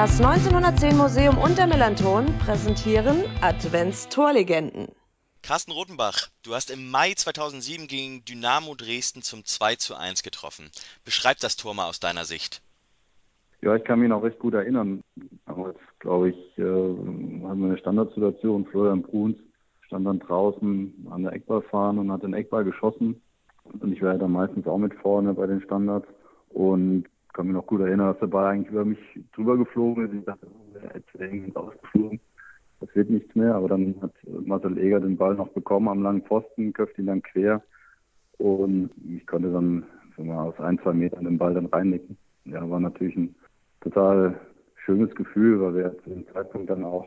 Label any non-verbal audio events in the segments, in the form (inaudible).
Das 1910 Museum und der Melanton präsentieren Adventstorlegenden. Carsten Rotenbach, du hast im Mai 2007 gegen Dynamo Dresden zum 2 zu 1 getroffen. Beschreib das Tor mal aus deiner Sicht. Ja, ich kann mich noch recht gut erinnern. Damals, glaube ich, äh, hatten wir eine Standardsituation. Florian Bruns stand dann draußen an der Eckballfahne und hat den Eckball geschossen. Und ich war ja dann meistens auch mit vorne bei den Standards. Und kann mich noch gut erinnern, dass der Ball eigentlich über mich drüber geflogen ist. Ich dachte, oh, jetzt wäre irgendwie ausgeflogen. Das wird nichts mehr. Aber dann hat Marcel Eger den Ball noch bekommen am langen Pfosten, köpft ihn dann quer. Und ich konnte dann so mal aus ein, zwei Metern den Ball dann reinnicken. Ja, war natürlich ein total schönes Gefühl, weil wir zu dem Zeitpunkt dann auch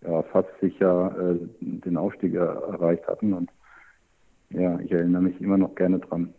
ja, fast sicher äh, den Aufstieg erreicht hatten. Und ja, ich erinnere mich immer noch gerne dran.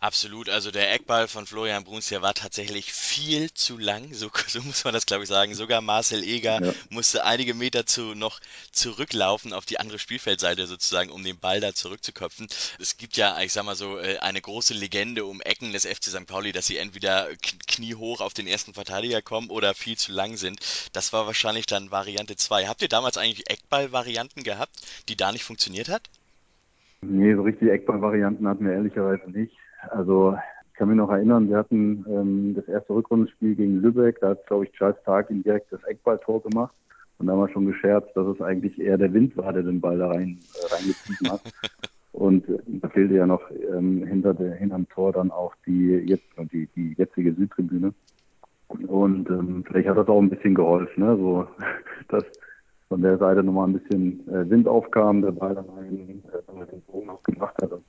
Absolut, also der Eckball von Florian Bruns, der war tatsächlich viel zu lang, so, (laughs) so muss man das glaube ich sagen. Sogar Marcel Eger ja. musste einige Meter zu, noch zurücklaufen auf die andere Spielfeldseite sozusagen, um den Ball da zurückzuköpfen. Es gibt ja, ich sag mal so, äh, eine große Legende um Ecken des FC St. Pauli, dass sie entweder kniehoch auf den ersten Verteidiger kommen oder viel zu lang sind. Das war wahrscheinlich dann Variante 2. Habt ihr damals eigentlich Eckball-Varianten gehabt, die da nicht funktioniert hat? Nee, so richtige Eckball-Varianten hatten wir ehrlicherweise nicht. Also ich kann mich noch erinnern, wir hatten ähm, das erste Rückrundenspiel gegen Lübeck, da hat, glaube ich, Charles Tag ihn direkt das Eckballtor gemacht. Und da haben wir schon gescherzt, dass es eigentlich eher der Wind war, der den Ball da rein, äh, reingetrieben hat. (laughs) Und äh, da fehlte ja noch ähm, hinter der, hinterm Tor dann auch die, jetzt, die, die jetzige Südtribüne. Und ähm, vielleicht hat das auch ein bisschen geholfen, ne? so, (laughs) dass von der Seite nochmal ein bisschen äh, Wind aufkam, der Ball dann einen, äh, den Bogen auch gemacht hat. Und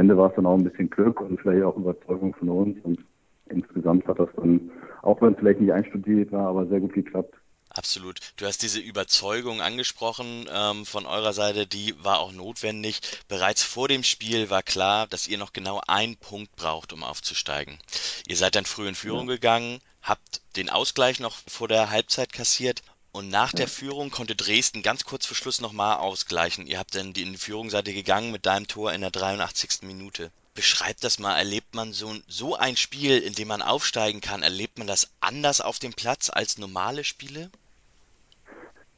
Ende war es dann auch ein bisschen Glück und vielleicht auch Überzeugung von uns. Und insgesamt hat das dann, auch wenn es vielleicht nicht einstudiert war, aber sehr gut geklappt. Absolut. Du hast diese Überzeugung angesprochen ähm, von eurer Seite, die war auch notwendig. Bereits vor dem Spiel war klar, dass ihr noch genau einen Punkt braucht, um aufzusteigen. Ihr seid dann früh in Führung ja. gegangen, habt den Ausgleich noch vor der Halbzeit kassiert und nach der Führung konnte Dresden ganz kurz vor Schluss nochmal ausgleichen. Ihr habt dann in die Führungsseite gegangen mit deinem Tor in der 83. Minute. Beschreibt das mal, erlebt man so, so ein Spiel, in dem man aufsteigen kann, erlebt man das anders auf dem Platz als normale Spiele?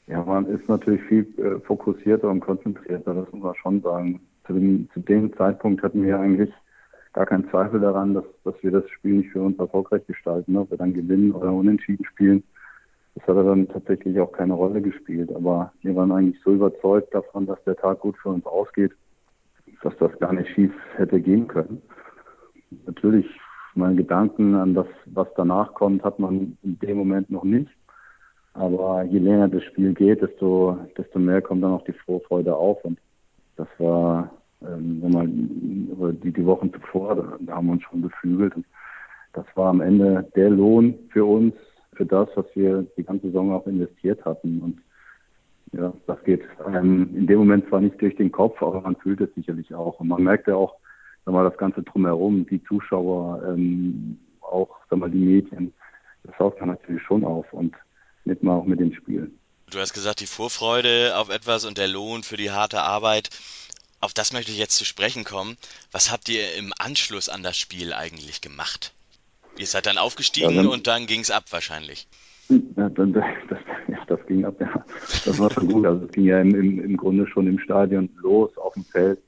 Ja, man ist natürlich viel äh, fokussierter und konzentrierter, das muss man schon sagen. Zu dem, zu dem Zeitpunkt hatten wir eigentlich gar keinen Zweifel daran, dass, dass wir das Spiel nicht für uns erfolgreich gestalten, ob wir dann gewinnen oder unentschieden spielen. Das hat dann tatsächlich auch keine Rolle gespielt. Aber wir waren eigentlich so überzeugt davon, dass der Tag gut für uns ausgeht, dass das gar nicht schief hätte gehen können. Natürlich, meine Gedanken an das, was danach kommt, hat man in dem Moment noch nicht. Aber je länger das Spiel geht, desto, desto mehr kommt dann auch die Vorfreude auf. Und das war, ähm, wenn man die, die Wochen zuvor, da, haben wir uns schon beflügelt. Und das war am Ende der Lohn für uns, für das, was wir die ganze Saison auch investiert hatten. Und ja, das geht ähm, in dem Moment zwar nicht durch den Kopf, aber man fühlt es sicherlich auch. Und man merkt ja auch, sag mal, das Ganze drumherum, die Zuschauer, ähm, auch, sag mal, die Medien, das saugt man natürlich schon auf und nicht mal auch mit den Spielen. Du hast gesagt, die Vorfreude auf etwas und der Lohn für die harte Arbeit. Auf das möchte ich jetzt zu sprechen kommen. Was habt ihr im Anschluss an das Spiel eigentlich gemacht? Ihr seid dann aufgestiegen ja, dann, und dann ging es ab wahrscheinlich. Ja, dann, das, ja, das ging ab, ja. Das war schon gut. Also es ging ja im, im, im Grunde schon im Stadion los, auf dem Feld.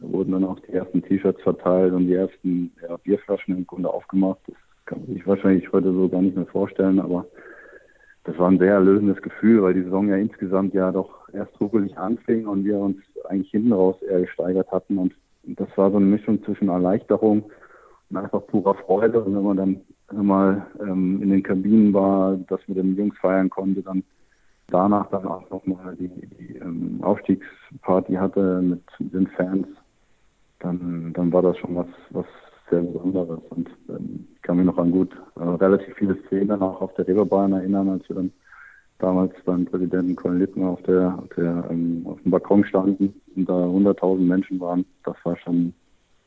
Da wurden dann auch die ersten T-Shirts verteilt und die ersten ja, Bierflaschen im Grunde aufgemacht. Das kann man sich wahrscheinlich heute so gar nicht mehr vorstellen, aber das war ein sehr erlösendes Gefühl, weil die Saison ja insgesamt ja doch erst ruckelig anfing und wir uns eigentlich hinten raus eher gesteigert hatten. Und das war so eine Mischung zwischen Erleichterung einfach purer Freude. Und wenn man dann mal ähm, in den Kabinen war, das mit den Jungs feiern konnte, dann danach dann auch nochmal die, die ähm, Aufstiegsparty hatte mit den Fans, dann, dann war das schon was, was sehr Besonderes. Und ähm, ich kann mich noch an gut äh, relativ viele Szenen auch auf der Reeperbahn erinnern, als wir dann damals beim Präsidenten Colin Lippner auf der, auf der ähm, auf dem Balkon standen und da 100.000 Menschen waren. Das war schon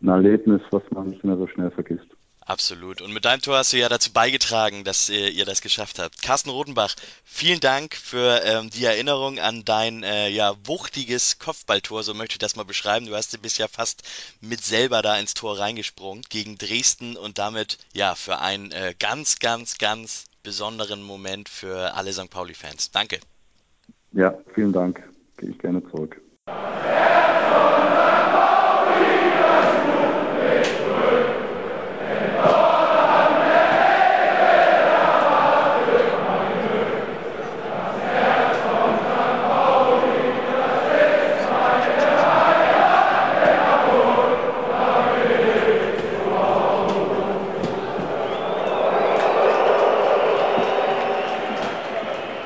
ein Erlebnis, was man nicht mehr so schnell vergisst. Absolut. Und mit deinem Tor hast du ja dazu beigetragen, dass ihr, ihr das geschafft habt. Carsten Rotenbach, vielen Dank für ähm, die Erinnerung an dein äh, ja, wuchtiges Kopfballtor, so möchte ich das mal beschreiben. Du hast bist ja fast mit selber da ins Tor reingesprungen gegen Dresden und damit ja für ein äh, ganz, ganz, ganz besonderen Moment für alle St. Pauli-Fans. Danke. Ja, vielen Dank. Gehe ich gerne zurück.